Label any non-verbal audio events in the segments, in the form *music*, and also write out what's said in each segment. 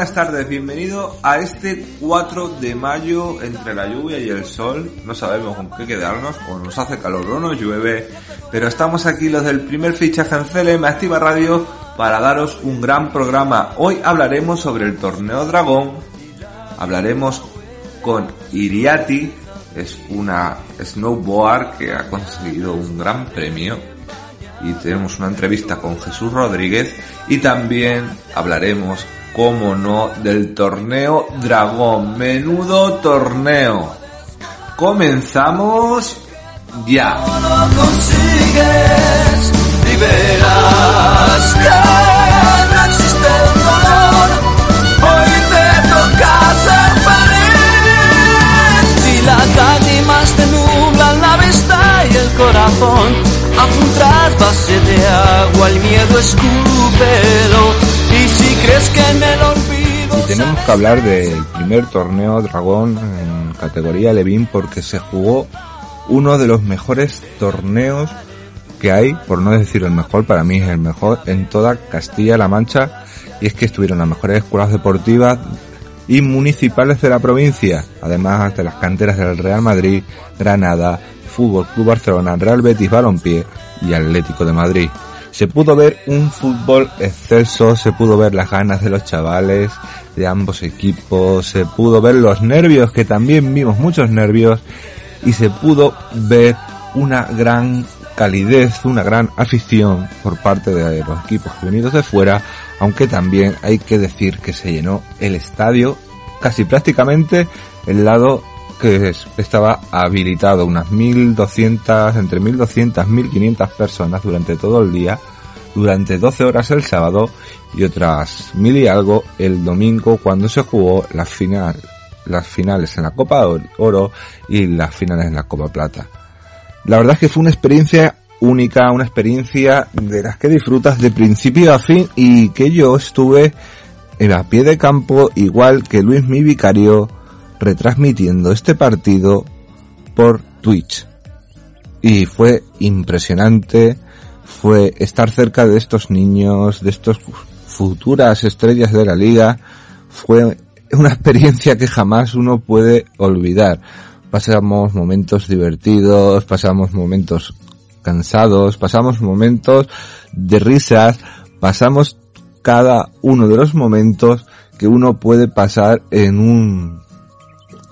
Buenas tardes, bienvenido a este 4 de mayo entre la lluvia y el sol. No sabemos con qué quedarnos, o nos hace calor o nos llueve, pero estamos aquí los del primer fichaje en CLM Activa Radio para daros un gran programa. Hoy hablaremos sobre el torneo Dragón, hablaremos con Iriati, es una snowboard que ha conseguido un gran premio y tenemos una entrevista con Jesús Rodríguez y también hablaremos, como no, del torneo Dragón. Menudo torneo. Comenzamos ya. No consigues y verás que no existe el dolor. Hoy te toca ser feliz. Si las lágrimas te nublan la vista y el corazón un trasvase de agua, el miedo escúpelo. Y si crees que en el olvido. Y tenemos que hablar del primer torneo Dragón en categoría Levin porque se jugó uno de los mejores torneos que hay, por no decir el mejor, para mí es el mejor en toda Castilla-La Mancha. Y es que estuvieron las mejores escuelas deportivas y municipales de la provincia, además de las canteras del Real Madrid, Granada, Fútbol Club Barcelona, Real Betis Balompié y Atlético de Madrid. Se pudo ver un fútbol excelso, se pudo ver las ganas de los chavales de ambos equipos, se pudo ver los nervios, que también vimos muchos nervios, y se pudo ver una gran calidez, una gran afición por parte de los equipos venidos de fuera, aunque también hay que decir que se llenó el estadio casi prácticamente el lado que estaba habilitado unas 1200, entre 1200 1500 personas durante todo el día, durante 12 horas el sábado y otras mil y algo el domingo cuando se jugó la final, las finales en la Copa Oro y las finales en la Copa Plata. La verdad es que fue una experiencia única, una experiencia de las que disfrutas de principio a fin y que yo estuve en a pie de campo igual que Luis mi vicario retransmitiendo este partido por Twitch. Y fue impresionante, fue estar cerca de estos niños, de estos futuras estrellas de la liga, fue una experiencia que jamás uno puede olvidar. Pasamos momentos divertidos, pasamos momentos cansados, pasamos momentos de risas, pasamos cada uno de los momentos que uno puede pasar en un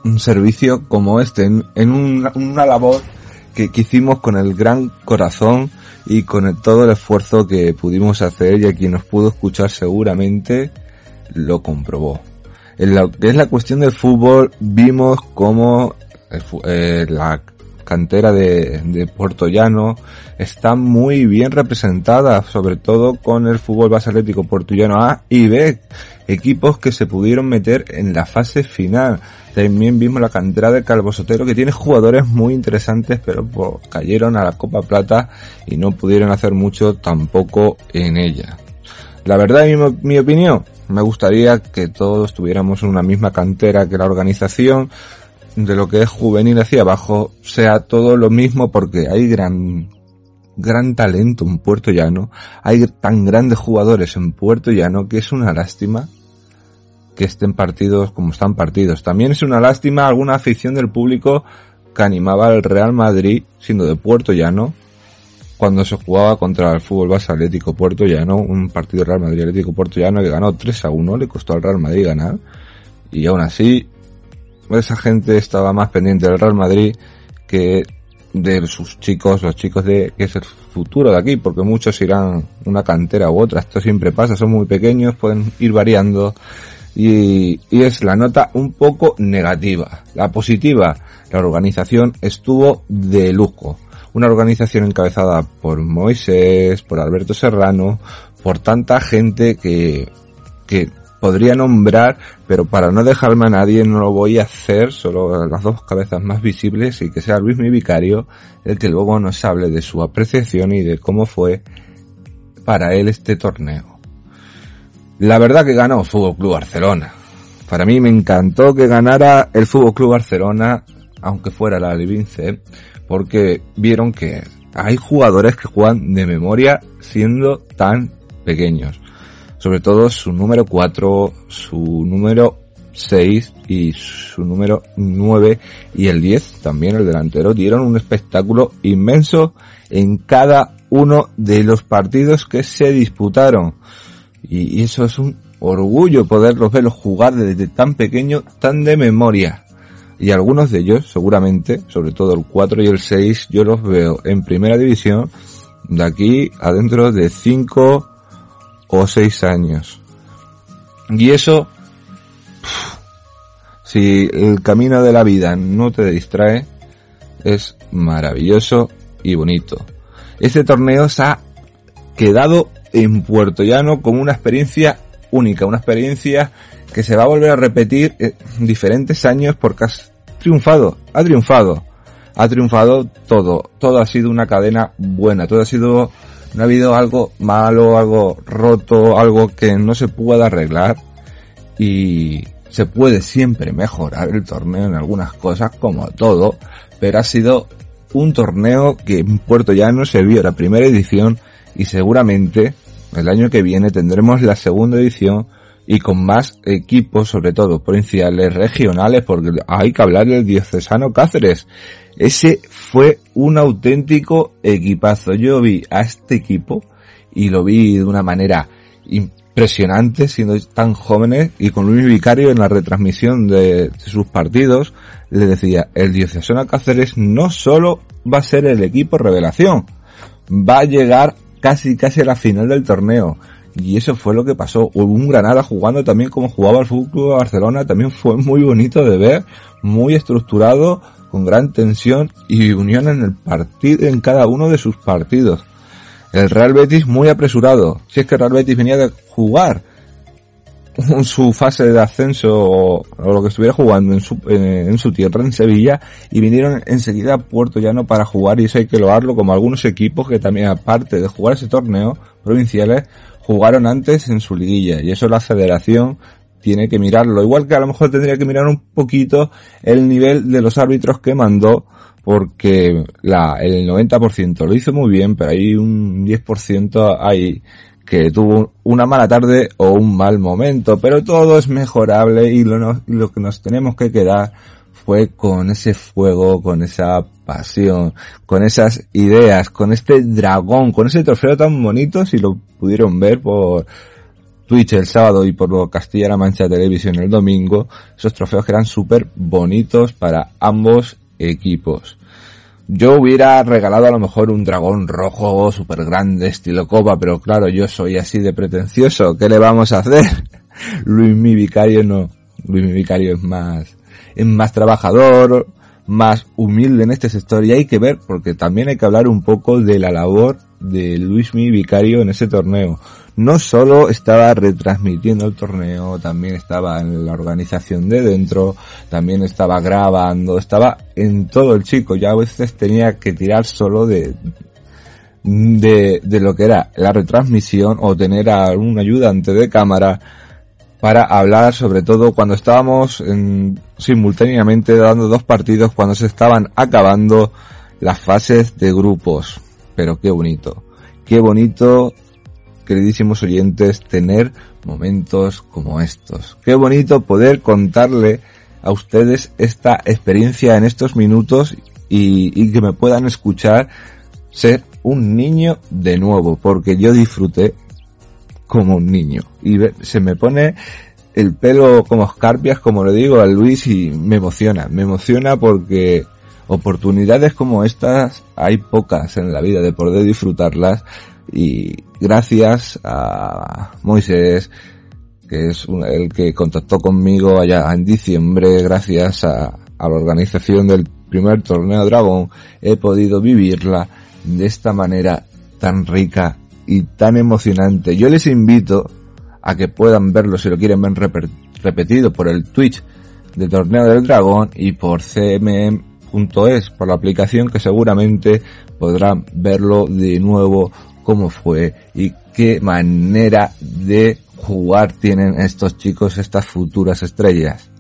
un servicio como este, en, una, labor que, hicimos con el gran corazón y con todo el esfuerzo que pudimos hacer y a quien nos pudo escuchar seguramente lo comprobó. En lo que es la cuestión del fútbol vimos cómo eh, la cantera de, de, está muy bien representada, sobre todo con el fútbol base atlético A y B, equipos que se pudieron meter en la fase final. También vimos la cantera de Calvo Sotero que tiene jugadores muy interesantes pero cayeron a la Copa Plata y no pudieron hacer mucho tampoco en ella. La verdad, mi, mi opinión, me gustaría que todos tuviéramos una misma cantera que la organización, de lo que es juvenil hacia abajo sea todo lo mismo porque hay gran gran talento en Puerto Llano, hay tan grandes jugadores en Puerto Llano que es una lástima que estén partidos como están partidos. También es una lástima alguna afición del público que animaba al Real Madrid, siendo de Puerto Llano, cuando se jugaba contra el Fútbol Base Atlético Puerto Llano, un partido Real Madrid Atlético Puerto Llano que ganó 3 a 1, le costó al Real Madrid ganar, y aún así, esa gente estaba más pendiente del Real Madrid que de sus chicos, los chicos de, que es el futuro de aquí, porque muchos irán una cantera u otra, esto siempre pasa, son muy pequeños, pueden ir variando, y, es la nota un poco negativa. La positiva, la organización estuvo de lujo. Una organización encabezada por Moisés, por Alberto Serrano, por tanta gente que, que podría nombrar, pero para no dejarme a nadie no lo voy a hacer, solo las dos cabezas más visibles y que sea Luis mi vicario el que luego nos hable de su apreciación y de cómo fue para él este torneo. La verdad que ganó Fútbol Club Barcelona. Para mí me encantó que ganara el Fútbol Club Barcelona, aunque fuera la Livince, porque vieron que hay jugadores que juegan de memoria siendo tan pequeños. Sobre todo su número 4, su número 6 y su número 9 y el 10, también el delantero, dieron un espectáculo inmenso en cada uno de los partidos que se disputaron. Y eso es un orgullo poderlos verlos jugar desde tan pequeño, tan de memoria. Y algunos de ellos, seguramente, sobre todo el 4 y el 6, yo los veo en primera división de aquí adentro de 5 o 6 años. Y eso, si el camino de la vida no te distrae, es maravilloso y bonito. Este torneo se ha quedado en Puerto Llano como una experiencia única, una experiencia que se va a volver a repetir en diferentes años porque has triunfado, ha triunfado, ha triunfado todo, todo ha sido una cadena buena, todo ha sido, no ha habido algo malo, algo roto, algo que no se pueda arreglar y se puede siempre mejorar el torneo en algunas cosas como todo, pero ha sido un torneo que en Puerto Llano se vio la primera edición y seguramente el año que viene tendremos la segunda edición y con más equipos, sobre todo provinciales, regionales, porque hay que hablar del diocesano Cáceres. Ese fue un auténtico equipazo. Yo vi a este equipo y lo vi de una manera impresionante, siendo tan jóvenes, y con Luis Vicario en la retransmisión de, sus partidos, le decía, el diocesano Cáceres no solo va a ser el equipo revelación, va a llegar casi casi a la final del torneo. Y eso fue lo que pasó. Hubo un Granada jugando también como jugaba el Fútbol Barcelona. También fue muy bonito de ver, muy estructurado, con gran tensión y unión en el partido, en cada uno de sus partidos. El Real Betis muy apresurado. Si es que el Real Betis venía de jugar su fase de ascenso o, lo que estuviera jugando en su, en, su tierra, en Sevilla, y vinieron enseguida a Puerto Llano para jugar, y eso hay que loarlo, como algunos equipos que también, aparte de jugar ese torneo, provinciales, jugaron antes en su liguilla, y eso la federación tiene que mirarlo, igual que a lo mejor tendría que mirar un poquito el nivel de los árbitros que mandó, porque la, el 90% lo hizo muy bien, pero hay un 10% ahí que tuvo una mala tarde o un mal momento, pero todo es mejorable y lo, lo que nos tenemos que quedar fue con ese fuego, con esa pasión, con esas ideas, con este dragón, con ese trofeo tan bonito, si lo pudieron ver por Twitch el sábado y por Castilla-La Mancha Televisión el domingo, esos trofeos que eran súper bonitos para ambos equipos. Yo hubiera regalado a lo mejor un dragón rojo súper grande estilo copa, pero claro, yo soy así de pretencioso. ¿Qué le vamos a hacer? *laughs* Luis mi vicario no. Luis mi vicario es más, más trabajador, más humilde en este sector y hay que ver porque también hay que hablar un poco de la labor de Luis mi vicario en ese torneo. No solo estaba retransmitiendo el torneo, también estaba en la organización de dentro, también estaba grabando, estaba en todo el chico, ya a veces tenía que tirar solo de, de, de lo que era la retransmisión o tener a un ayudante de cámara para hablar sobre todo cuando estábamos en, simultáneamente dando dos partidos cuando se estaban acabando las fases de grupos. Pero qué bonito. Qué bonito queridísimos oyentes, tener momentos como estos. Qué bonito poder contarle a ustedes esta experiencia en estos minutos y, que me puedan escuchar ser un niño de nuevo, porque yo disfruté como un niño. Y se me pone el pelo como escarpias, como le digo a Luis, y me emociona. Me emociona porque oportunidades como estas hay pocas en la vida de poder disfrutarlas y gracias a Moisés, que es el que contactó conmigo allá en diciembre, gracias a, la organización del primer torneo Dragón, he podido vivirla de esta manera tan rica y tan emocionante. Yo les invito a que puedan verlo si lo quieren ver repetido por el Twitch del torneo del dragón y por cmm.es, por la aplicación que seguramente podrán verlo de nuevo cómo fue y qué manera de jugar tienen estos chicos, estas futuras estrellas.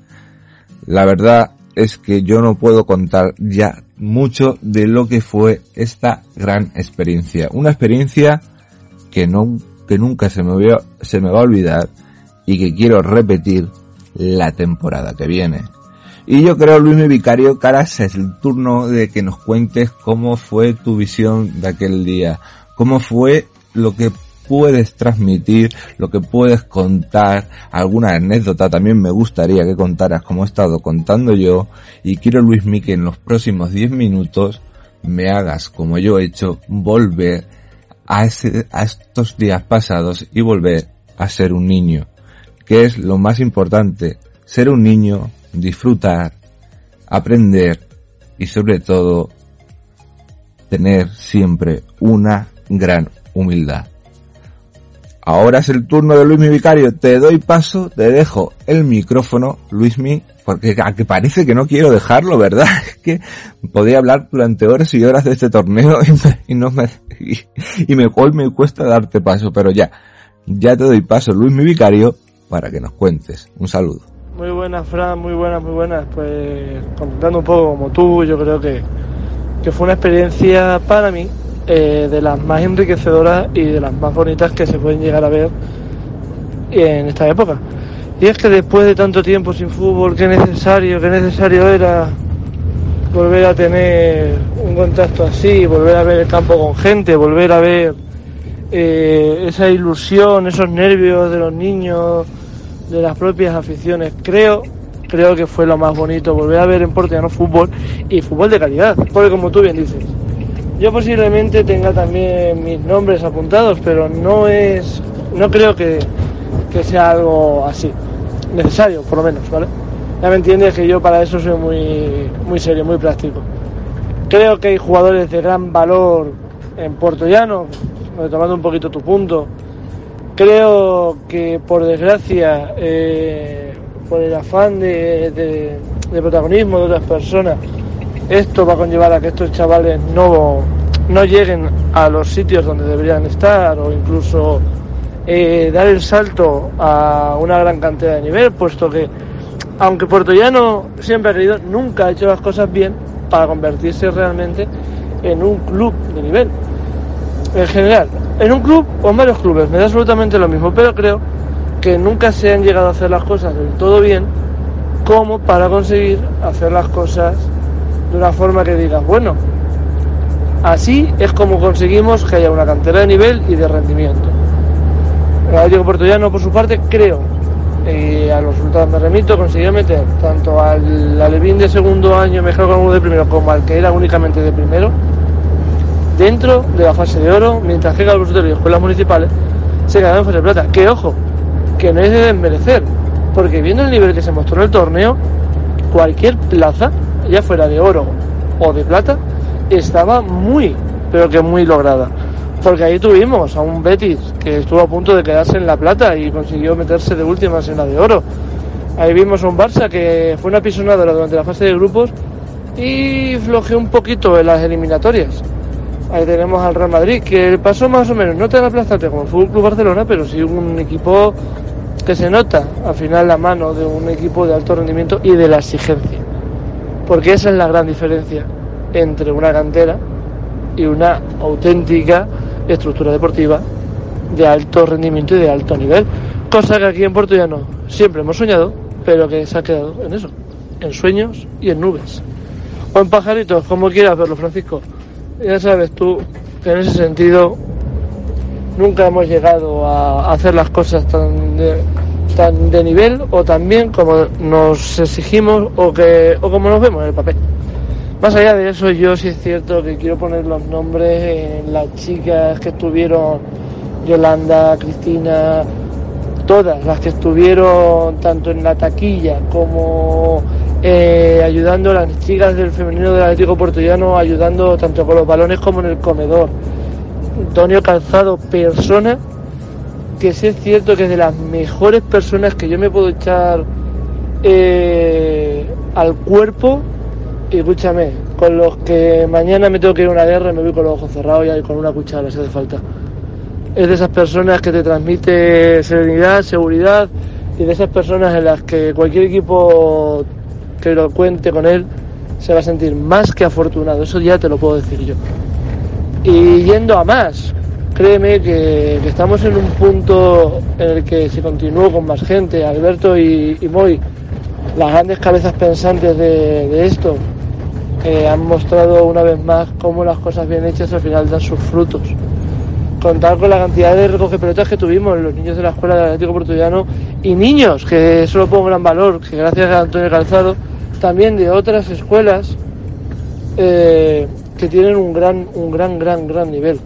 La verdad es que yo no puedo contar ya mucho de lo que fue esta gran experiencia. Una experiencia que no que nunca se me, se me va a olvidar y que quiero repetir la temporada que viene. Y yo creo, Luis mi Vicario, Caras, es el turno de que nos cuentes cómo fue tu visión de aquel día, cómo fue lo que puedes transmitir, lo que puedes contar, alguna anécdota también me gustaría que contaras como he estado contando yo y quiero Luis Mi que en los próximos 10 minutos me hagas como yo he hecho volver a, estos días pasados y volver a ser un niño, que es lo más importante, ser un niño disfrutar, aprender y sobre todo tener siempre una gran humildad. Ahora es el turno de Luismi Vicario. Te doy paso, te dejo el micrófono, Luismi, porque a que parece que no quiero dejarlo, ¿verdad? *laughs* Es que podría hablar durante horas y horas de este torneo *laughs* y, no me, y, me, hoy me cuesta darte paso, pero ya, ya te doy paso, Luismi Vicario, para que nos cuentes. Un saludo. Muy buenas, Fran, muy buenas, muy buenas. Pues contando un poco como tú, yo creo que, que fue una experiencia para mí eh, de las más enriquecedoras y de las más bonitas que se pueden llegar a ver en esta época. Y es que después de tanto tiempo sin fútbol, qué necesario, qué necesario era volver a tener un contacto así, volver a ver el campo con gente, volver a ver eh, esa ilusión, esos nervios de los niños, de las propias aficiones. Creo, creo que fue lo más bonito, volver a ver en Portugal fútbol y fútbol de calidad, porque como tú bien dices, yo posiblemente tenga también mis nombres apuntados, pero no es, no creo que, que sea algo así, necesario por lo menos, ¿vale? Ya me entiendes que yo para eso soy muy, muy serio, muy práctico. Creo que hay jugadores de gran valor en Puerto Llano, tomando un poquito tu punto, Creo que por desgracia, eh, por el afán de, protagonismo de otras personas, esto va a conllevar a que estos chavales no, no lleguen a los sitios donde deberían estar o incluso eh, dar el salto a una gran cantidad de nivel, puesto que aunque Puerto Llano siempre ha querido, nunca ha hecho las cosas bien para convertirse realmente en un club de nivel. En general, en un club o en varios clubes, me da absolutamente lo mismo, pero creo que nunca se han llegado a hacer las cosas del todo bien como para conseguir hacer las cosas de una forma que digas, bueno, así es como conseguimos que haya una cantera de nivel y de rendimiento. El Atlético Portugués, por su parte, creo, y a los resultados me remito, consiguió meter tanto al Alevín de segundo año mejor con uno de primero como al que era únicamente de primero dentro de la fase de oro, mientras que los y escuelas municipales se en fase de plata. Que ojo, que no es de desmerecer, porque viendo el nivel que se mostró en el torneo, cualquier plaza, ya fuera de oro o de plata, estaba muy, pero que muy lograda. Porque ahí tuvimos a un Betis que estuvo a punto de quedarse en la plata y consiguió meterse de últimas en la de oro. Ahí vimos a un Barça que fue una pisonadora durante la fase de grupos y flojeó un poquito en las eliminatorias. Ahí tenemos al Real Madrid, que pasó más o menos, no tan aplastante como el Fútbol Club Barcelona, pero sí un equipo que se nota al final la mano de un equipo de alto rendimiento y de la exigencia. Porque esa es la gran diferencia entre una cantera y una auténtica estructura deportiva de alto rendimiento y de alto nivel. Cosa que aquí en Puerto Llano siempre hemos soñado, pero que se ha quedado en eso, en sueños y en nubes. O en pajaritos, como quieras verlo, Francisco ya sabes tú que en ese sentido nunca hemos llegado a hacer las cosas tan de, tan de nivel o tan bien como nos exigimos o que o como nos vemos en el papel. Más allá de eso, yo sí es cierto que quiero poner los nombres en las chicas que estuvieron, Yolanda, Cristina, todas las que estuvieron tanto en la taquilla como eh, ayudando a las chicas del femenino del Atlético Portugués, ayudando tanto con los balones como en el comedor. Antonio Calzado, persona que sí es cierto que es de las mejores personas que yo me puedo echar eh, al cuerpo. Y escúchame, con los que mañana me tengo que ir a una guerra, me voy con los ojos cerrados y con una cuchara si hace falta. Es de esas personas que te transmite serenidad, seguridad y de esas personas en las que cualquier equipo que lo cuente con él se va a sentir más que afortunado, eso ya te lo puedo decir yo. Y yendo a más, créeme que, estamos en un punto en el que si continúo con más gente, Alberto y, y Moy, las grandes cabezas pensantes de, esto, eh, han mostrado una vez más cómo las cosas bien hechas al final dan sus frutos. Contar con la cantidad de recoge pelotas que tuvimos los niños de la escuela del Atlético Portuguano y niños, que eso lo pongo gran valor, que gracias a Antonio Calzado, también de otras escuelas eh, que tienen un gran, un gran, gran, gran nivel.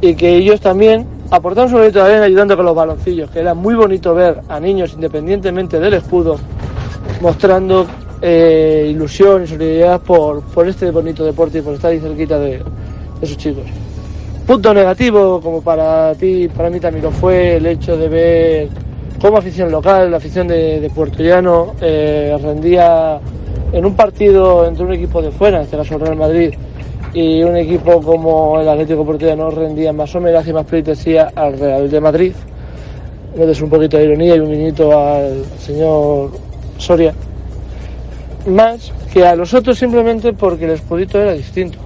Y que ellos también aportaron su de arena ayudando con los baloncillos, que era muy bonito ver a niños independientemente del escudo mostrando eh, ilusión y solidaridad por, por este bonito deporte y por estar ahí cerquita de, de sus chicos. Punto negativo, como para ti, para mí también lo fue, el hecho de ver cómo afición local, la afición de, de Puerto Llano, eh, rendía en un partido entre un equipo de fuera, en este caso Real Madrid, y un equipo como el Atlético Portuguano rendía más homenaje y más pleitesía al Real de Madrid. Metes un poquito de ironía y un minuto al señor Soria. Más que a los otros simplemente porque el escudito era distinto.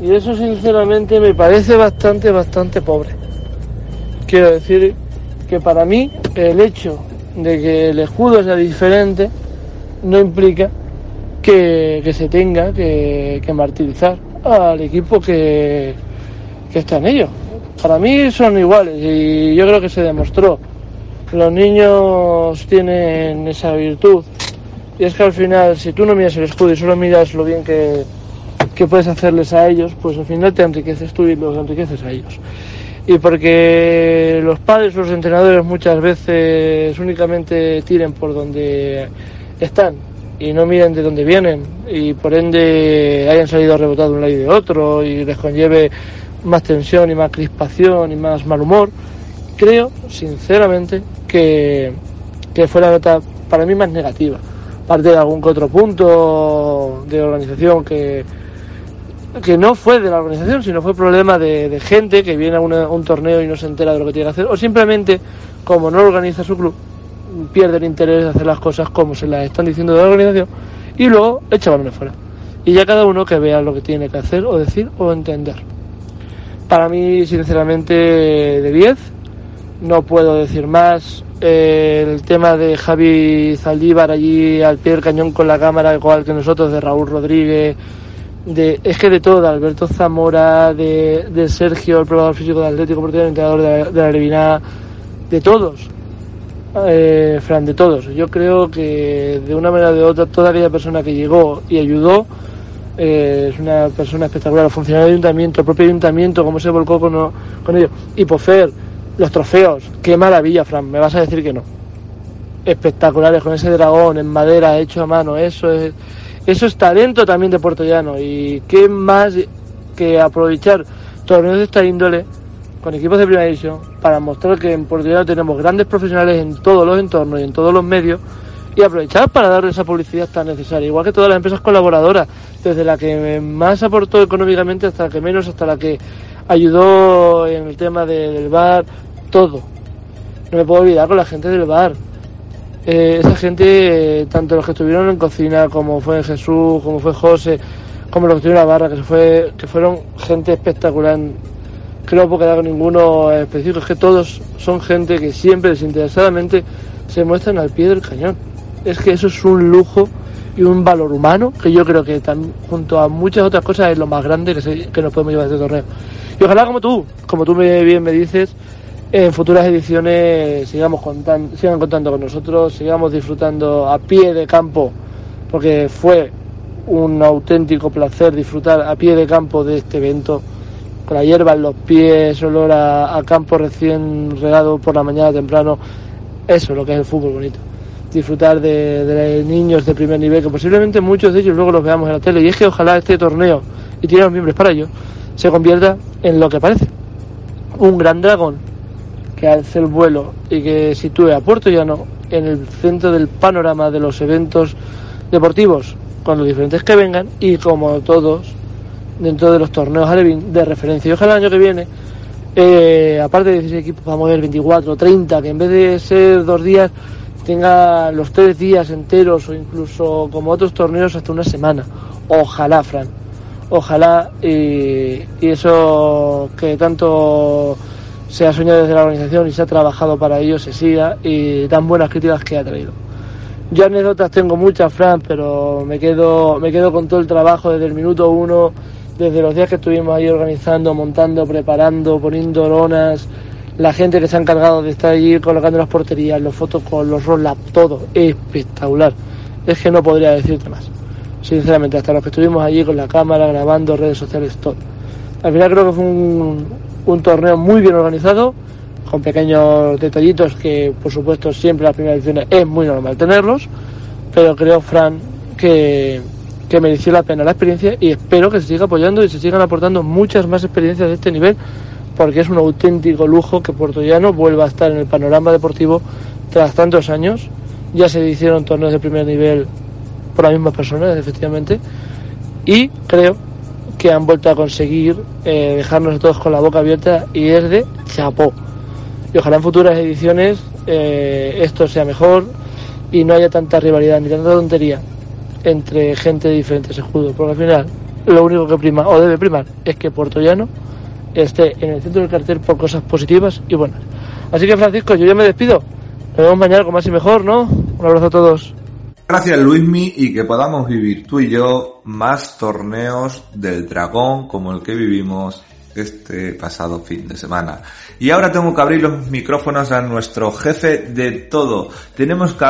Y eso sinceramente me parece bastante, bastante pobre. Quiero decir que para mí el hecho de que el escudo sea diferente no implica que, se tenga que, martirizar al equipo que, está en ello. Para mí son iguales y yo creo que se demostró. Los niños tienen esa virtud y es que al final si tú no miras el escudo y solo miras lo bien que, que puedes hacerles a ellos, pues al final te enriqueces tú y los enriqueces a ellos. Y porque los padres los entrenadores muchas veces únicamente tiren por donde están y no miren de dónde vienen y por ende hayan salido rebotados de un lado y de otro y les conlleve más tensión y más crispación y más mal humor, creo sinceramente que, que fue la nota para mí más negativa. Parte de algún que otro punto de organización que, que no fue de la organización, sino fue problema de, gente que viene a una- un torneo y no se entera de lo que tiene que hacer, o simplemente, como no organiza su club, pierde el interés de hacer las cosas como se las están diciendo de la organización y luego echa balones fuera. Y ya cada uno que vea lo que tiene que hacer o decir o entender. Para mí, sinceramente, de 10, no puedo decir más. El tema de Javi Zaldívar allí al pie del cañón con la cámara, igual que nosotros, de Raúl Rodríguez, de, es que de todo, Alberto Zamora, de, de Sergio, el probador físico de Atlético Portugués, el entrenador de la, de la Leviná, de todos, eh, Fran, de todos. Yo creo que de una manera o de otra, toda aquella persona que llegó y ayudó eh, es una persona espectacular. Los funcionarios del ayuntamiento, el propio ayuntamiento, cómo se volcó con, con ellos. Y Pofer, los trofeos, qué maravilla, Fran, me vas a decir que no. Espectaculares, con ese dragón en madera hecho a mano, eso es, eso es talento también de Puerto Llano. Y qué más que aprovechar torneos de esta índole con equipos de primera división para mostrar que en Llano tenemos grandes profesionales en todos los entornos y en todos los medios y aprovechar para darle esa publicidad tan necesaria, igual que todas las empresas colaboradoras, desde la que más aportó económicamente hasta la que menos, hasta la que ayudó en el tema de- del bar, todo. No me puedo olvidar con la gente del bar. Eh, esa gente, tanto los que estuvieron en cocina, como fue Jesús, como fue José, como los que estuvieron en la barra, que, fue, que fueron gente espectacular. Que no puedo quedar con ninguno específico, es que todos son gente que siempre desinteresadamente se muestran al pie del cañón. Es que eso es un lujo y un valor humano que yo creo que junto a muchas otras cosas es lo más grande que, nos podemos llevar de este torneo. Y ojalá como tú, como tú bien me dices, en futuras ediciones sigamos contan- sigan contando con nosotros, sigamos disfrutando a pie de campo, porque fue un auténtico placer disfrutar a pie de campo de este evento, con la hierba en los pies, olor a, campo recién regado por la mañana temprano, eso es lo que es el fútbol bonito. Disfrutar de, de niños de primer nivel, que posiblemente muchos de ellos luego los veamos en la tele. Y es que ojalá este torneo, y tiene los miembros para ello, se convierta en lo que parece. Un gran dragón que alce el vuelo y que sitúe a Puerto Llano en el centro del panorama de los eventos deportivos, con los diferentes que vengan y como todos dentro de los torneos de referencia. Y ojalá el año que viene, eh, aparte de 16 equipos, vamos a ver 24, 30, que en vez de ser dos días tenga los tres días enteros o incluso como otros torneos hasta una semana. Ojalá, Fran. Ojalá y, y eso que tanto se ha soñado desde la organización y se ha trabajado para ello se siga y tan buenas críticas que ha traído. Yo anécdotas tengo muchas, Fran, pero me quedo, me quedo con todo el trabajo desde el minuto uno, desde los días que estuvimos ahí organizando, montando, preparando, poniendo lonas, la gente que se ha encargado de estar allí colocando las porterías, los fotos con los roll todo espectacular. Es que no podría decirte más. Sinceramente, hasta los que estuvimos allí con la cámara, grabando, redes sociales, todo. Al final creo que fue un, un torneo muy bien organizado, con pequeños detallitos que, por supuesto, siempre las primeras ediciones es muy normal tenerlos, pero creo, Fran, que, que mereció la pena la experiencia y espero que se siga apoyando y se sigan aportando muchas más experiencias de este nivel, porque es un auténtico lujo que Puerto Llano vuelva a estar en el panorama deportivo tras tantos años. Ya se hicieron torneos de primer nivel por las mismas personas, efectivamente, y creo que han vuelto a conseguir eh, dejarnos todos con la boca abierta y es de chapó. Y ojalá en futuras ediciones eh, esto sea mejor y no haya tanta rivalidad ni tanta tontería entre gente de diferentes escudos, porque al final lo único que prima o debe primar es que Puerto Llano esté en el centro del cartel por cosas positivas y buenas. Así que Francisco, yo ya me despido. Nos vemos mañana con más y mejor, ¿no? Un abrazo a todos. Gracias Luismi y que podamos vivir tú y yo más torneos del dragón como el que vivimos este pasado fin de semana. Y ahora tengo que abrir los micrófonos a nuestro jefe de todo. Tenemos que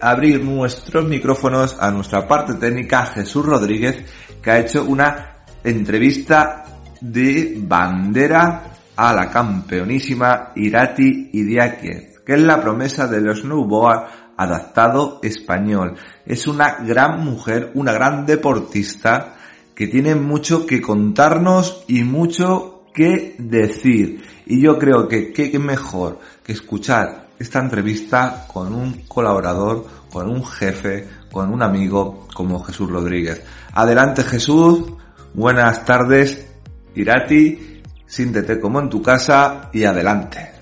abrir, nuestros micrófonos a nuestra parte técnica Jesús Rodríguez que ha hecho una entrevista de bandera a la campeonísima Irati Idiáquez, que es la promesa del snowboard adaptado español. Es una gran mujer, una gran deportista que tiene mucho que contarnos y mucho que decir. Y yo creo que qué mejor que escuchar esta entrevista con un colaborador, con un jefe, con un amigo como Jesús Rodríguez. Adelante Jesús, buenas tardes, Irati, siéntete como en tu casa y adelante.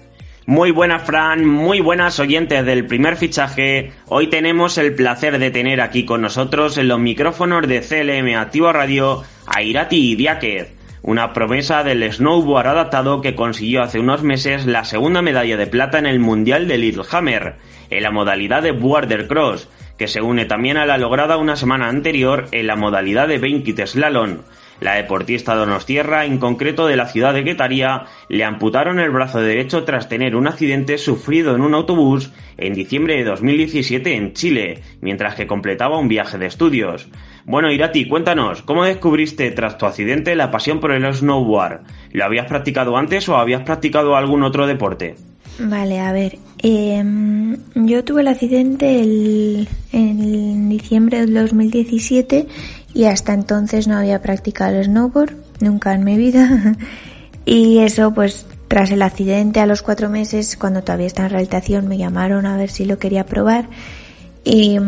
Muy buenas, Fran, muy buenas oyentes del primer fichaje. Hoy tenemos el placer de tener aquí con nosotros en los micrófonos de CLM Activo Radio a Irati Diáquez, una promesa del snowboard adaptado que consiguió hace unos meses la segunda medalla de plata en el Mundial de Littlehammer, en la modalidad de Border Cross, que se une también a la lograda una semana anterior en la modalidad de 20 Slalom. La deportista donostierra, en concreto de la ciudad de Guetaria, le amputaron el brazo derecho tras tener un accidente sufrido en un autobús en diciembre de 2017 en Chile, mientras que completaba un viaje de estudios. Bueno, Irati, cuéntanos, ¿cómo descubriste tras tu accidente la pasión por el snowboard? ¿Lo habías practicado antes o habías practicado algún otro deporte? Vale, a ver. Em, yo tuve el accidente en diciembre del 2017 y hasta entonces no había practicado snowboard, nunca en mi vida. *laughs* y eso, pues tras el accidente, a los cuatro meses, cuando todavía estaba en rehabilitación, me llamaron a ver si lo quería probar. Y,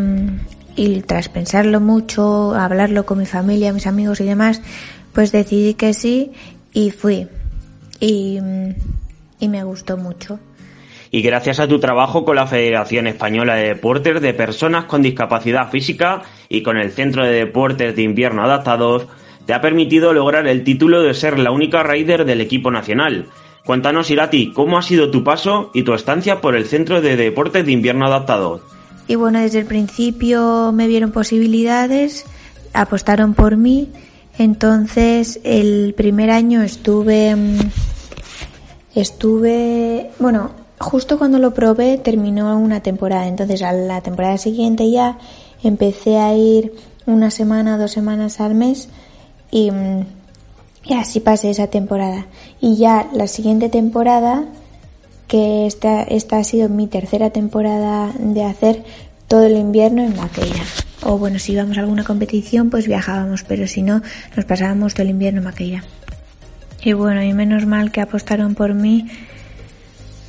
y tras pensarlo mucho, hablarlo con mi familia, mis amigos y demás, pues decidí que sí y fui. Y, y me gustó mucho y gracias a tu trabajo con la Federación Española de Deportes de Personas con Discapacidad Física y con el Centro de Deportes de Invierno Adaptados, te ha permitido lograr el título de ser la única rider del equipo nacional. Cuéntanos, Irati, cómo ha sido tu paso y tu estancia por el Centro de Deportes de Invierno Adaptados. Y bueno, desde el principio me vieron posibilidades, apostaron por mí. Entonces, el primer año estuve. Mm, estuve. Bueno, justo cuando lo probé terminó una temporada, entonces a la temporada siguiente ya empecé a ir una semana, dos semanas al mes y, y así pasé esa temporada. Y ya la siguiente temporada, que esta, esta ha sido mi tercera temporada de hacer todo el invierno en Maqueira. O bueno, si íbamos a alguna competición, pues viajábamos, pero si no, nos pasábamos todo el invierno en Maqueira. Y bueno, y menos mal que apostaron por mí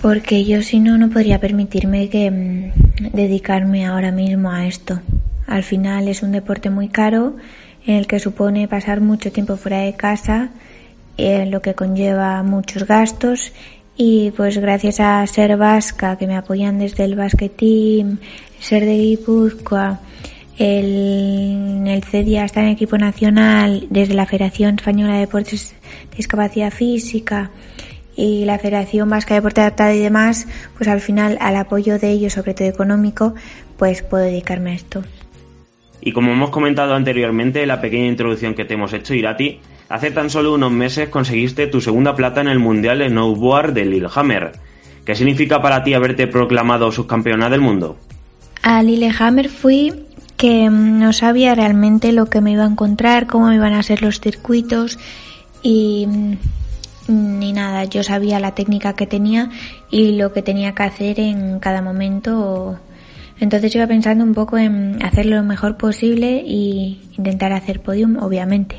porque yo si no no podría permitirme que mm, dedicarme ahora mismo a esto. Al final es un deporte muy caro en el que supone pasar mucho tiempo fuera de casa, en lo que conlleva muchos gastos y pues gracias a Ser Vasca que me apoyan desde el Basket Team, Ser de Guipúzcoa, el, en el CEDIA está en equipo nacional desde la Federación Española de Deportes de Discapacidad Física y la Federación Vasca de Deporte Adaptado y demás, pues al final al apoyo de ellos, sobre todo económico, pues puedo dedicarme a esto. Y como hemos comentado anteriormente en la pequeña introducción que te hemos hecho, Irati, hace tan solo unos meses conseguiste tu segunda plata en el Mundial de Snowboard de Lillehammer. ¿Qué significa para ti haberte proclamado subcampeona del mundo? A Lillehammer fui que mm, no sabía realmente lo que me iba a encontrar, cómo iban a ser los circuitos y mm, ni nada. Yo sabía la técnica que tenía y lo que tenía que hacer en cada momento. Entonces iba pensando un poco en hacerlo lo mejor posible y intentar hacer podium, obviamente.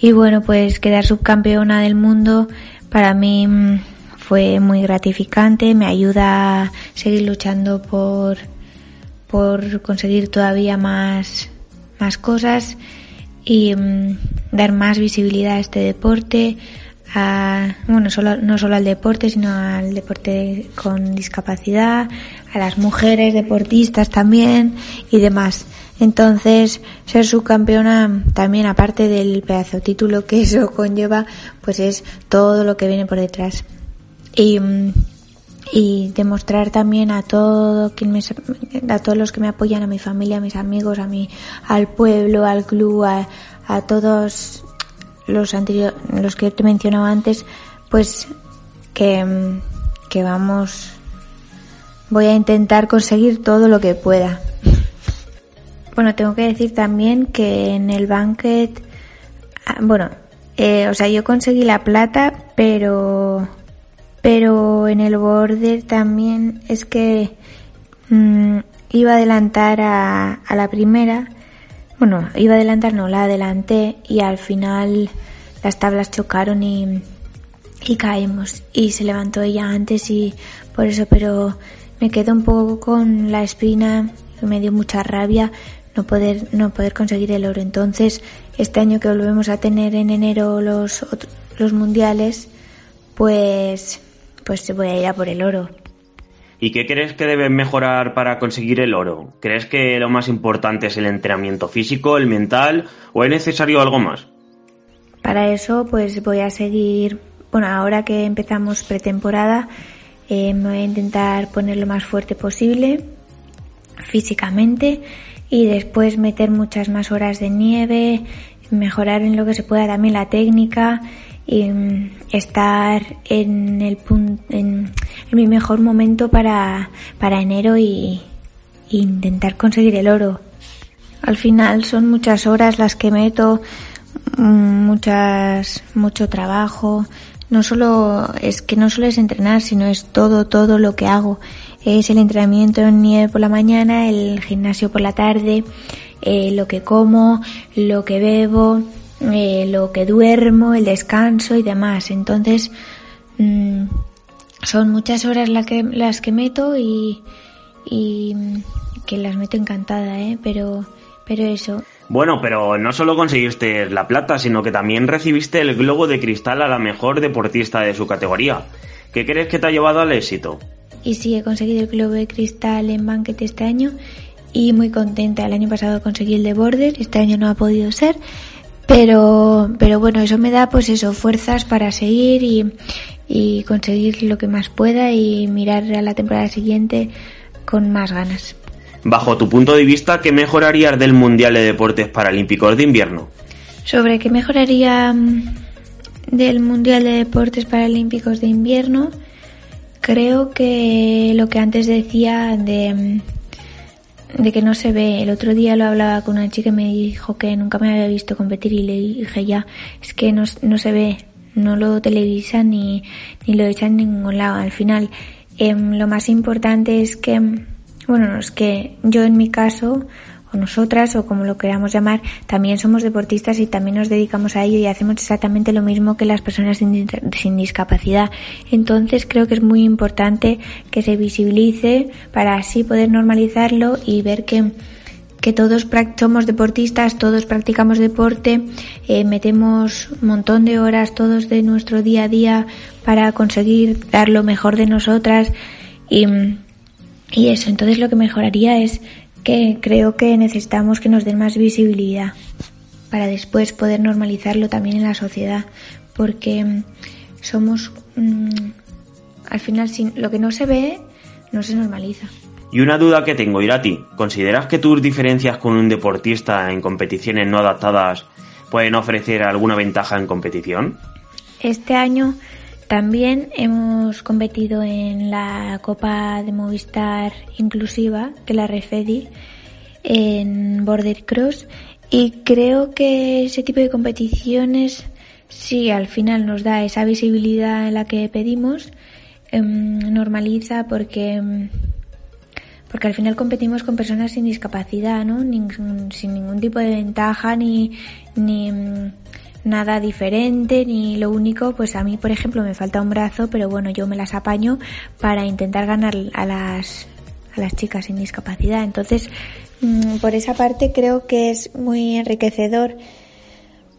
Y bueno, pues quedar subcampeona del mundo para mí mm, fue muy gratificante, me ayuda a seguir luchando por, por conseguir todavía más, más cosas y mm, dar más visibilidad a este deporte, a, bueno, solo, no solo al deporte, sino al deporte con discapacidad, a las mujeres deportistas también y demás. Entonces, ser subcampeona también, aparte del pedazo título que eso conlleva, pues es todo lo que viene por detrás. Y, y demostrar también a todo quien me, a todos los que me apoyan, a mi familia, a mis amigos, a mi, al pueblo, al club, a, a todos los anteriores, los que te mencionaba antes, pues que, que vamos, voy a intentar conseguir todo lo que pueda. *laughs* Bueno, tengo que decir también que en el banquet, ah, bueno, eh, o sea, yo conseguí la plata, pero, pero en el border también es que mm, iba a adelantar a, a la primera bueno, iba a adelantar, no, la adelanté y al final las tablas chocaron y, y caímos. Y se levantó ella antes y por eso, pero me quedé un poco con la espina, me dio mucha rabia no poder, no poder conseguir el oro. Entonces, este año que volvemos a tener en enero los, los mundiales, pues, pues voy a ir a por el oro. ¿Y qué crees que debes mejorar para conseguir el oro? ¿Crees que lo más importante es el entrenamiento físico, el mental o es necesario algo más? Para eso pues voy a seguir, bueno, ahora que empezamos pretemporada, eh, me voy a intentar poner lo más fuerte posible físicamente y después meter muchas más horas de nieve, mejorar en lo que se pueda también la técnica mm, estar en el en, mi mejor momento para, para enero y, intentar conseguir el oro. Al final son muchas horas las que meto, mm, muchas, mucho trabajo. No solo, es que no solo es entrenar, sino es todo, todo lo que hago. Es el entrenamiento en nieve por la mañana, el gimnasio por la tarde, eh, lo que como, lo que bebo, eh, lo que duermo, el descanso y demás. Entonces, mm, son muchas horas las que, las que meto y, y que las meto encantada, ¿eh? Pero, pero eso. Bueno, pero no solo conseguiste la plata, sino que también recibiste el globo de cristal a la mejor deportista de su categoría. ¿Qué crees que te ha llevado al éxito? Y sí, he conseguido el globo de cristal en Banquet este año y muy contenta. El año pasado conseguí el de Border, este año no ha podido ser, pero, pero bueno, eso me da pues eso, fuerzas para seguir y, y conseguir lo que más pueda y mirar a la temporada siguiente con más ganas. Bajo tu punto de vista, ¿qué mejorarías del Mundial de Deportes Paralímpicos de Invierno? Sobre qué mejoraría mm, del Mundial de Deportes Paralímpicos de Invierno, creo que lo que antes decía de mm, de que no se ve. El otro día lo hablaba con una chica y me dijo que nunca me había visto competir y le dije ya, es que no, no se ve, no lo televisan ni, ni lo echan en ningún lado. Al final, em, lo más importante es que, bueno, es que yo en mi caso, o nosotras o como lo queramos llamar, también somos deportistas y también nos dedicamos a ello y hacemos exactamente lo mismo que las personas sin, discapacidad. Entonces creo que es muy importante que se visibilice para así poder normalizarlo y ver que que todos somos deportistas, todos practicamos deporte, eh, metemos un montón de horas todos de nuestro día a día para conseguir dar lo mejor de nosotras y, y eso. Entonces lo que mejoraría es que creo que necesitamos que nos den más visibilidad para después poder normalizarlo también en la sociedad, porque mm, somos, mm, al final, sin, lo que no se ve, no se normaliza. Y una duda que tengo, Irati, ¿consideras que tus diferencias con un deportista en competiciones no adaptadas pueden ofrecer alguna ventaja en competición? Este año también hemos competido en la Copa de Movistar Inclusiva, que la Refedi, en Border Cross, y creo que ese tipo de competiciones sí al final nos da esa visibilidad en la que pedimos, em, normaliza porque em, porque al final competimos con personas sin discapacidad, ¿no? sin ningún tipo de ventaja ni, ni mm, nada diferente, ni lo único, pues a mí, por ejemplo, me falta un brazo, pero bueno, yo me las apaño para intentar ganar a las, a las chicas sin discapacidad. Entonces, mm, por esa parte creo que es muy enriquecedor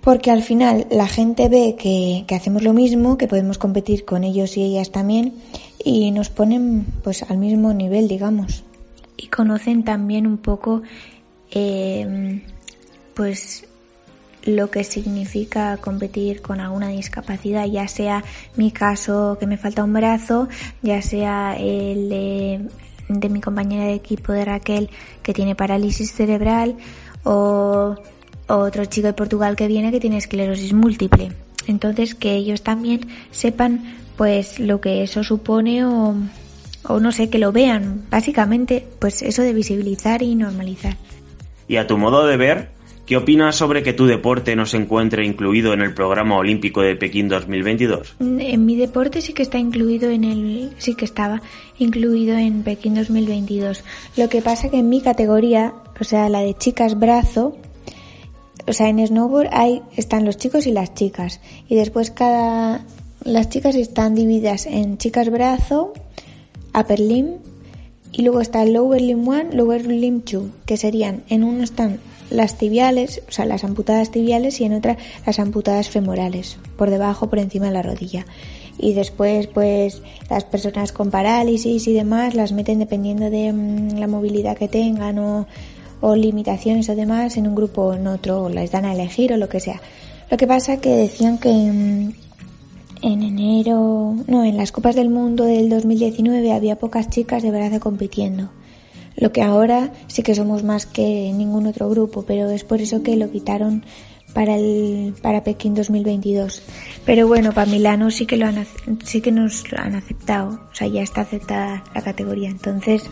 porque al final la gente ve que, que, hacemos lo mismo, que podemos competir con ellos y ellas también y nos ponen pues al mismo nivel, digamos y conocen también un poco eh, pues lo que significa competir con alguna discapacidad, ya sea mi caso que me falta un brazo, ya sea el de, mi compañera de equipo de Raquel que tiene parálisis cerebral o otro chico de Portugal que viene que tiene esclerosis múltiple. Entonces que ellos también sepan pues lo que eso supone o o no sé, que lo vean. Básicamente, pues eso de visibilizar y normalizar. Y a tu modo de ver, ¿qué opinas sobre que tu deporte no se encuentre incluido en el programa olímpico de Pekín 2022? En mi deporte sí que está incluido en el, sí que estaba incluido en Pekín 2022. Lo que pasa que en mi categoría, o sea, la de chicas brazo, o sea, en snowboard hay, están los chicos y las chicas. Y después cada, las chicas están divididas en chicas brazo, upper limb y luego está lower limb 1, lower limb 2, que serían, en uno están las tibiales, o sea, las amputadas tibiales y en otra las amputadas femorales, por debajo, por encima de la rodilla. Y después, pues, las personas con parálisis y demás las meten dependiendo de mm, la movilidad que tengan o, o limitaciones o demás en un grupo o en otro, o dan a elegir o lo que sea. Lo que pasa que decían que, mm, en enero, no, en las Copas del Mundo del 2019 había pocas chicas de verdad compitiendo. Lo que ahora sí que somos más que ningún otro grupo, pero es por eso que lo quitaron para el para Pekín 2022. Pero bueno, para Milano sí que lo han sí que nos lo han aceptado, o sea, ya está aceptada la categoría. Entonces,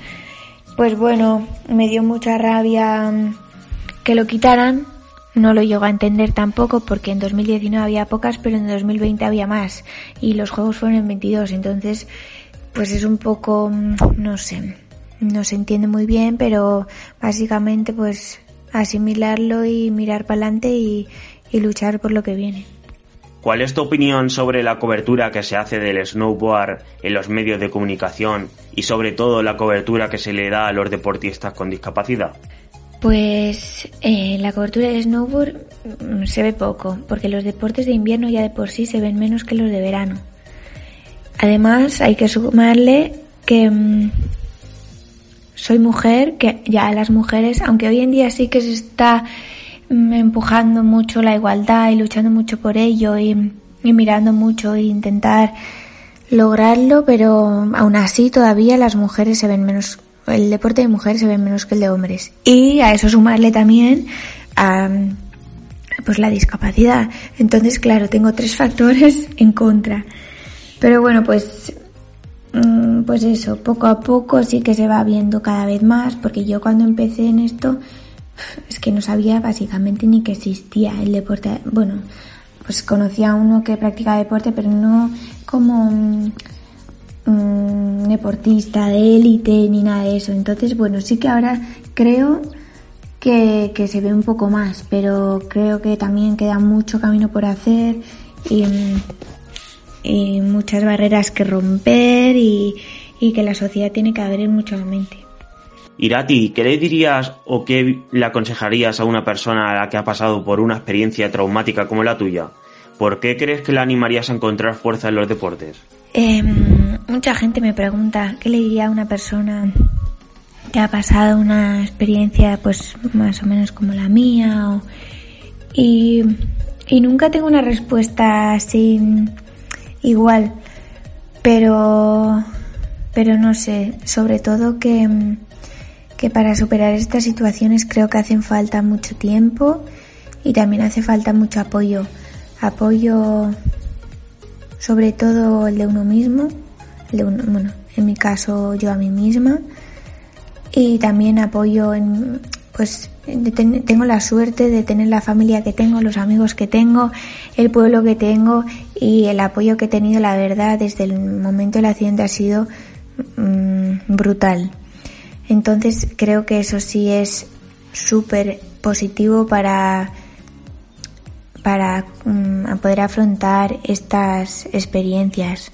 pues bueno, me dio mucha rabia que lo quitaran, no lo llego a entender tampoco porque en 2019 había pocas, pero en 2020 había más y los juegos fueron en 22, entonces pues es un poco, mm, no sé, no se entiende muy bien, pero básicamente pues asimilarlo y mirar para adelante y, y luchar por lo que viene. ¿Cuál es tu opinión sobre la cobertura que se hace del snowboard en los medios de comunicación y sobre todo la cobertura que se le da a los deportistas con discapacidad? Pues eh, la cobertura de snowboard mm, se ve poco, porque los deportes de invierno ya de por sí se ven menos que los de verano. Además, hay que sumarle que mm, soy mujer, que ya las mujeres, aunque hoy en día sí que se está mm, empujando mucho la igualdad y luchando mucho por ello y, mirando mucho e intentar lograrlo, pero aún así todavía las mujeres se ven menos el deporte de mujeres se ve menos que el de hombres. Y a eso sumarle también a pues la discapacidad. Entonces, claro, tengo tres factores en contra. Pero bueno, pues pues eso, poco a poco sí que se va viendo cada vez más, porque yo cuando empecé en esto es que no sabía básicamente ni que existía el deporte. Bueno, pues conocía a uno que practicaba deporte, pero no como mm, un deportista de élite ni nada de eso. Entonces, bueno, sí que ahora creo que, se ve un poco más, pero creo que también queda mucho camino por hacer y, muchas barreras que romper y, y que la sociedad tiene que abrir mucho la mente. Irati, ¿qué le dirías o qué le aconsejarías a una persona a la que ha pasado por una experiencia traumática como la tuya? ¿Por qué crees que la animarías a encontrar fuerza en los deportes? Em, mucha gente me pregunta qué le diría a una persona que ha pasado una experiencia pues más o menos como la mía o, y, y nunca tengo una respuesta así igual. Pero pero no sé sobre todo que que para superar estas situaciones creo que hacen falta mucho tiempo y también hace falta mucho apoyo. Apoyo sobre todo el de uno mismo el de uno, bueno en mi caso yo a mí misma. Y también apoyo en pues tengo la suerte de tener la familia que tengo, los amigos que tengo, el pueblo que tengo y el apoyo que he tenido, la verdad, desde el momento del accidente ha sido mmm, brutal. Entonces creo que eso sí es súper positivo para para um, poder afrontar estas experiencias.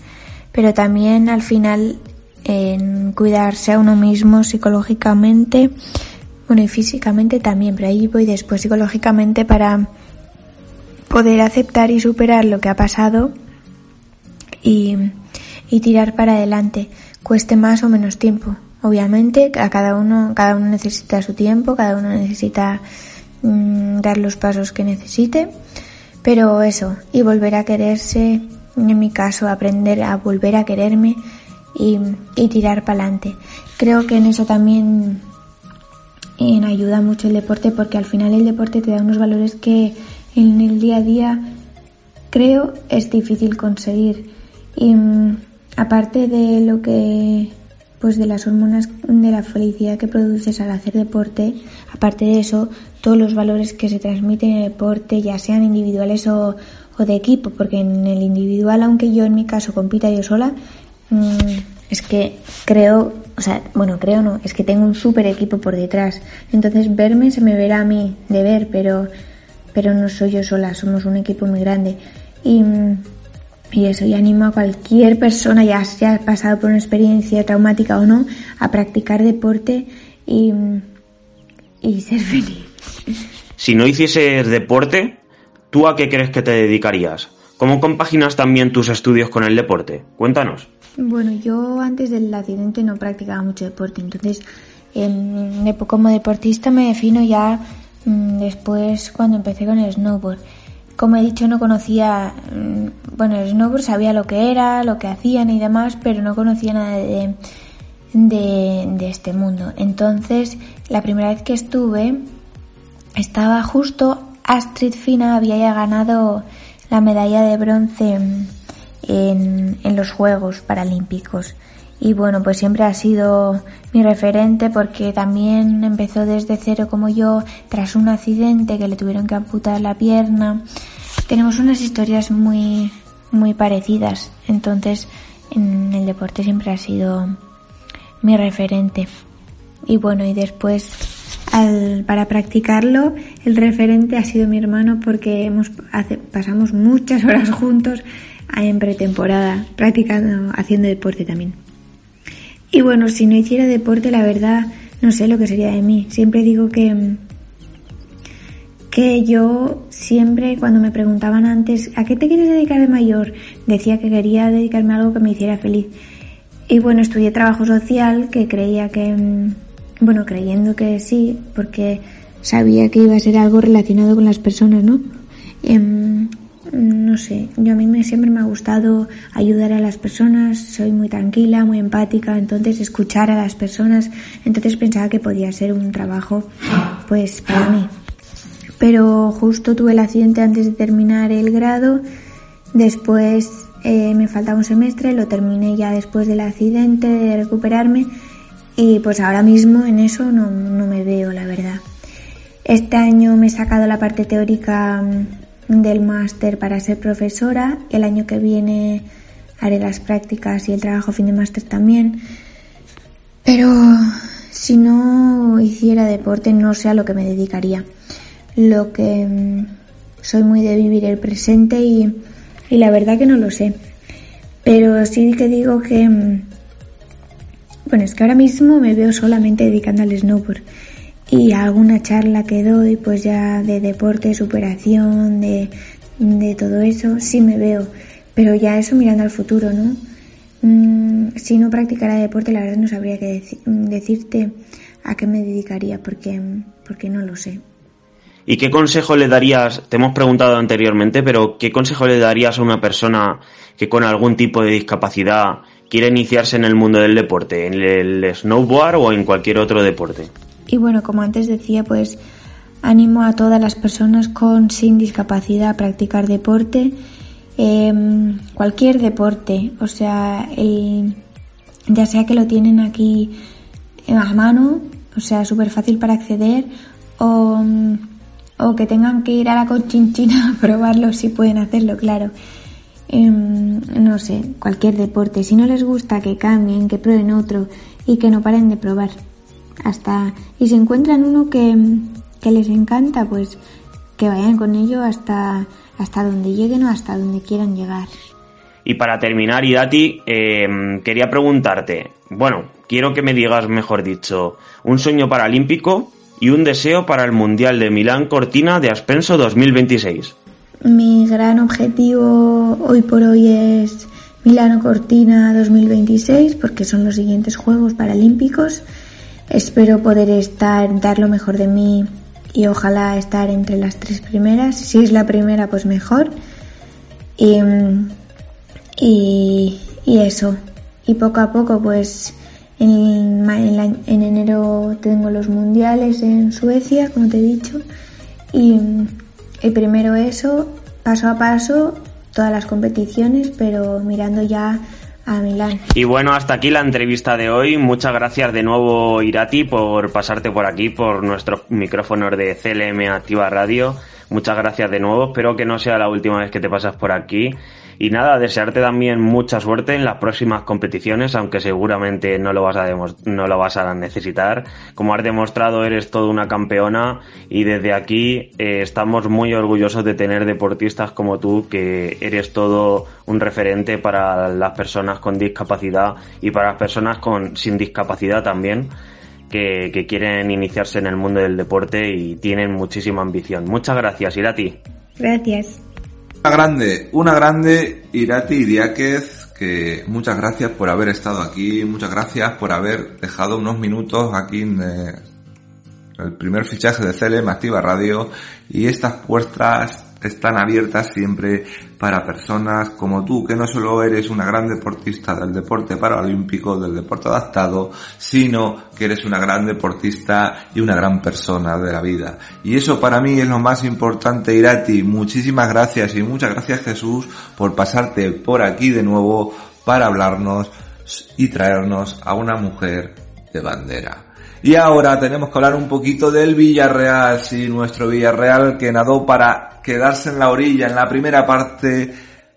Pero también al final en cuidarse a uno mismo psicológicamente, bueno, y físicamente también, pero ahí voy después psicológicamente para poder aceptar y superar lo que ha pasado y, y tirar para adelante, cueste más o menos tiempo. Obviamente, a cada uno, cada uno necesita su tiempo, cada uno necesita mmm, dar los pasos que necesite, pero eso, y volver a quererse, en mi caso, aprender a volver a quererme y, y tirar para adelante. Creo que en eso también en ayuda mucho el deporte porque al final el deporte te da unos valores que en el día a día creo es difícil conseguir. Y mm, aparte de lo que pues de las hormonas de la felicidad que produces al hacer deporte, aparte de eso, todos los valores que se transmiten en el deporte, ya sean individuales o, o de equipo, porque en el individual, aunque yo en mi caso compita yo sola, mmm, es que creo, o sea, bueno, creo no, es que tengo un súper equipo por detrás. Entonces verme se me verá a mí de ver, pero, pero no soy yo sola, somos un equipo muy grande. Y, y eso, y animo a cualquier persona, ya sea pasado por una experiencia traumática o no, a practicar deporte y, y ser feliz. Si no hicieses deporte, ¿tú a qué crees que te dedicarías? ¿Cómo compaginas también tus estudios con el deporte? Cuéntanos. Bueno, yo antes del accidente no practicaba mucho deporte, entonces eh, como deportista me defino ya mmm, después cuando empecé con el snowboard. Como he dicho, no conocía, mmm, bueno, el snowboard sabía lo que era, lo que hacían y demás, pero no conocía nada de, de, de este mundo. Entonces, la primera vez que estuve, estaba justo Astrid Fina había ya ganado la medalla de bronce en, en, los Juegos Paralímpicos. Y bueno, pues siempre ha sido mi referente porque también empezó desde cero como yo, tras un accidente que le tuvieron que amputar la pierna. Tenemos unas historias muy, muy parecidas. Entonces, en el deporte siempre ha sido mi referente. Y bueno, y después al, para practicarlo, el referente ha sido mi hermano porque hemos, hace, pasamos muchas horas juntos en pretemporada, practicando, haciendo deporte también. Y bueno, si no hiciera deporte, la verdad, no sé lo que sería de mí. Siempre digo que, que yo siempre, cuando me preguntaban antes, ¿a qué te quieres dedicar de mayor? Decía que quería dedicarme a algo que me hiciera feliz. Y bueno, estudié trabajo social, que creía que, bueno, creyendo que sí, porque sabía que iba a ser algo relacionado con las personas, ¿no? Eh, sé, yo a mí me, siempre me ha gustado ayudar a las personas, soy muy tranquila, muy empática, entonces escuchar a las personas, entonces pensaba que podía ser un trabajo pues para mí. Pero justo tuve el accidente antes de terminar el grado, después eh, me faltaba un semestre, lo terminé ya después del accidente, de recuperarme y pues ahora mismo en eso no, no me veo, la verdad. Este año me he sacado la parte teórica del máster para ser profesora. El año que viene haré las prácticas y el trabajo fin de máster también. Pero si no hiciera deporte no sé a lo que me dedicaría. Lo que mm, soy muy de vivir el presente y, y la verdad que no lo sé. Pero sí que digo que... Mm, bueno, es que ahora mismo me veo solamente dedicando al snowboard y alguna charla que doy pues ya de deporte, superación, de, de todo eso, sí me veo, pero ya eso mirando al futuro, ¿no? Mm, si no practicara deporte la verdad no sabría qué dec decirte. a qué me dedicaría porque, porque no lo sé. ¿Y qué consejo le darías, te hemos preguntado anteriormente, pero qué consejo le darías a una persona que con algún tipo de discapacidad quiere iniciarse en el mundo del deporte, en el snowboard o en cualquier otro deporte? Y bueno, como antes decía, pues animo a todas las personas con sin discapacidad a practicar deporte, em, cualquier deporte, o sea, ya sea que lo tienen aquí a mano, o sea, súper fácil para acceder, o, o, que tengan que ir a la conchinchina a probarlo si pueden hacerlo, claro. Em, no sé, cualquier deporte. Si no les gusta, que cambien, que prueben otro y que no paren de probar. Hasta, y si encuentran uno que, que les encanta, pues que vayan con ello hasta, hasta donde lleguen o hasta donde quieran llegar. Y para terminar, Idati, eh, quería preguntarte, bueno, quiero que me digas, mejor dicho, un sueño paralímpico y un deseo para el Mundial de Milán Cortina de Aspenso 2026. Mi gran objetivo hoy por hoy es Milano Cortina 2026 porque son los siguientes Juegos Paralímpicos. Espero poder estar, dar lo mejor de mí y ojalá estar entre las tres primeras. Si es la primera, pues mejor. Y, y, eso. Y poco a poco, pues en, en, enero tengo los mundiales en Suecia, como te he dicho. Y, y primero eso, paso a paso, todas las competiciones, pero mirando ya Y bueno, hasta aquí la entrevista de hoy. Muchas gracias de nuevo, Irati, por pasarte por aquí, por nuestros micrófonos de CLM Activa Radio. Muchas gracias de nuevo. Espero que no sea la última vez que te pasas por aquí. Y nada, desearte también mucha suerte en las próximas competiciones, aunque seguramente no lo vas a, no lo vas a necesitar. Como has demostrado, eres toda una campeona y desde aquí eh, estamos muy orgullosos de tener deportistas como tú, que eres todo un referente para las personas con discapacidad y para las personas con, sin discapacidad también. Que, que quieren iniciarse en el mundo del deporte y tienen muchísima ambición. Muchas gracias, Irati. Gracias. Una grande, una grande Irati Diáquez, que muchas gracias por haber estado aquí, muchas gracias por haber dejado unos minutos aquí en eh, el primer fichaje de CLM Activa Radio y estas puertas están abiertas siempre para personas como tú, que no solo eres una gran deportista del deporte paralímpico, del deporte adaptado, sino que eres una gran deportista y una gran persona de la vida. Y eso para mí es lo más importante, Irati. Muchísimas gracias y muchas gracias Jesús por pasarte por aquí de nuevo para hablarnos y traernos a una mujer de bandera. Y ahora tenemos que hablar un poquito del Villarreal, sí, nuestro Villarreal que nadó para quedarse en la orilla. En la primera parte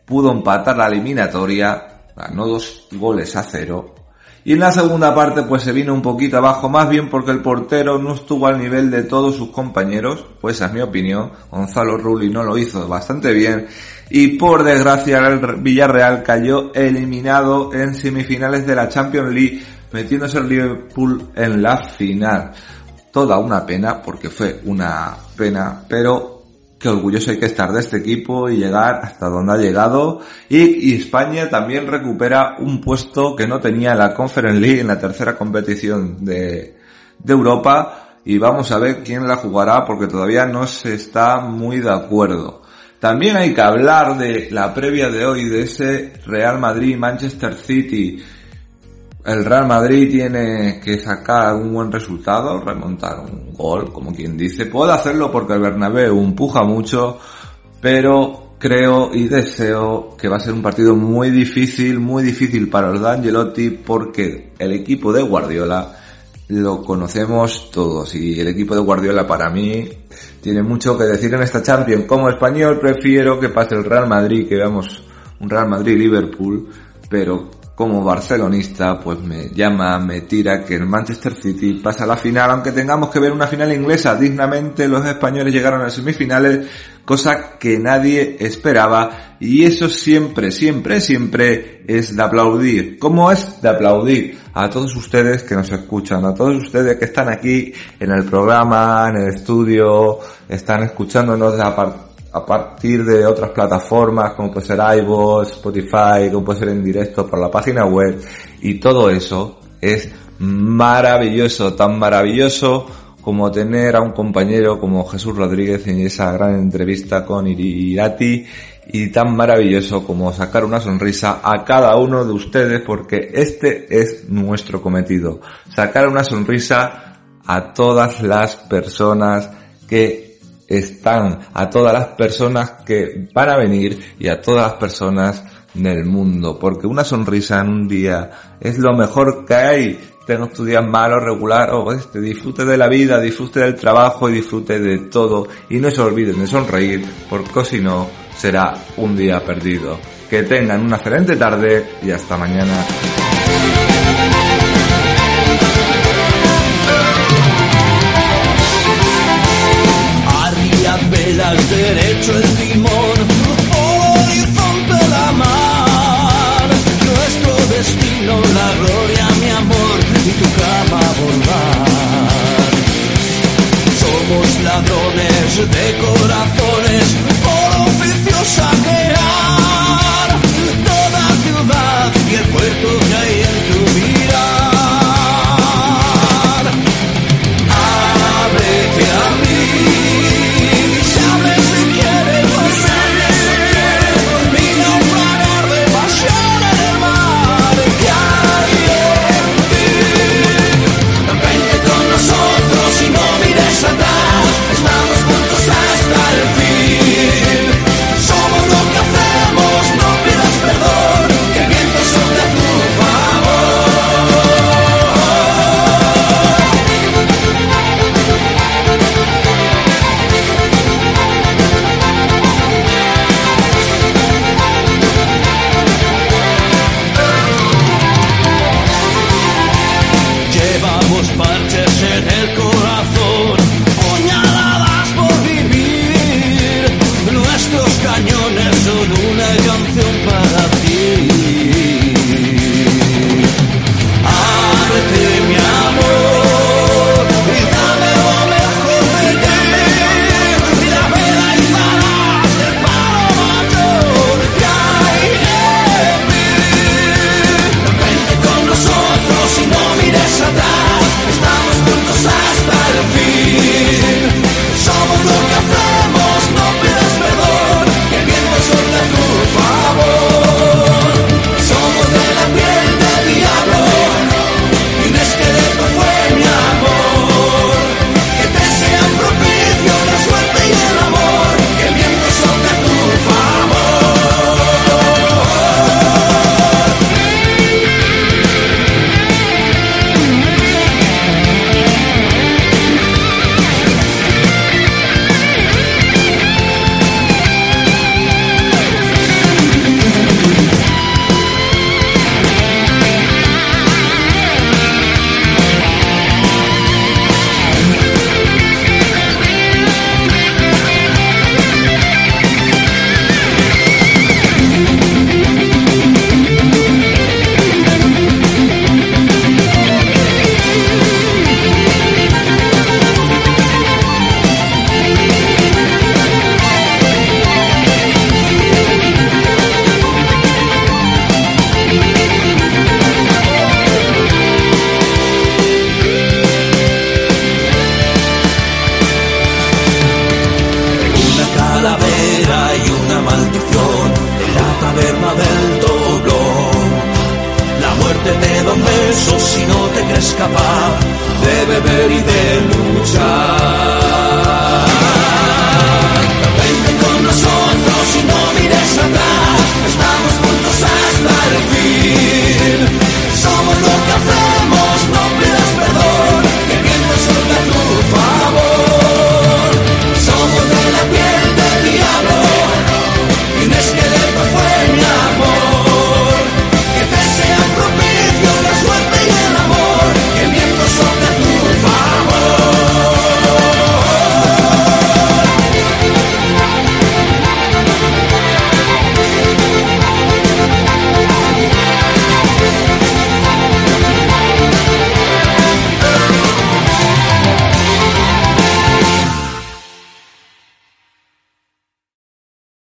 pudo empatar la eliminatoria, ganó dos goles a cero. Y en la segunda parte pues se vino un poquito abajo, más bien porque el portero no estuvo al nivel de todos sus compañeros, pues esa es mi opinión. Gonzalo Rulli no lo hizo bastante bien. Y por desgracia el Villarreal cayó eliminado en semifinales de la Champions League metiéndose el Liverpool en la final. Toda una pena, porque fue una pena, pero qué orgulloso hay que estar de este equipo y llegar hasta donde ha llegado. Y, España también recupera un puesto que no tenía en la Conference League, en la tercera competición de, de Europa. Y vamos a ver quién la jugará porque todavía no se está muy de acuerdo. También hay que hablar de la previa de hoy, de ese Real Madrid-Manchester City el Real Madrid tiene que sacar un buen resultado, remontar un gol, como quien dice. Puede hacerlo porque el Bernabéu empuja mucho, pero creo y deseo que va a ser un partido muy difícil, muy difícil para los D'Angelotti porque el equipo de Guardiola lo conocemos todos y el equipo de Guardiola para mí tiene mucho que decir en esta Champions. Como español prefiero que pase el Real Madrid, que veamos un Real Madrid-Liverpool, pero como barcelonista, pues me llama, me tira que el Manchester City pasa a la final, aunque tengamos que ver una final inglesa. Dignamente los españoles llegaron a semifinales, cosa que nadie esperaba, y eso siempre, siempre, siempre es de aplaudir. ¿Cómo es de aplaudir? A todos ustedes que nos escuchan, a todos ustedes que están aquí en el programa, en el estudio, están escuchándonos de aparte a partir de otras plataformas como puede ser iVoox, Spotify, como puede ser en directo por la página web. Y todo eso es maravilloso, tan maravilloso como tener a un compañero como Jesús Rodríguez en esa gran entrevista con Irati y tan maravilloso como sacar una sonrisa a cada uno de ustedes porque este es nuestro cometido, sacar una sonrisa a todas las personas que están, a todas las personas que van a venir y a todas las personas del mundo, porque una sonrisa en un día es lo mejor que hay. Tengo tus días malos, regular, o este, disfrute de la vida, disfrute del trabajo y disfrute de todo. Y no se olviden de sonreír, porque si no, será un día perdido. Que tengan una excelente tarde y hasta mañana. Velas derecho el timón, horizonte la mar, nuestro destino, la gloria, mi amor y tu cama bordar. Somos ladrones de corazones,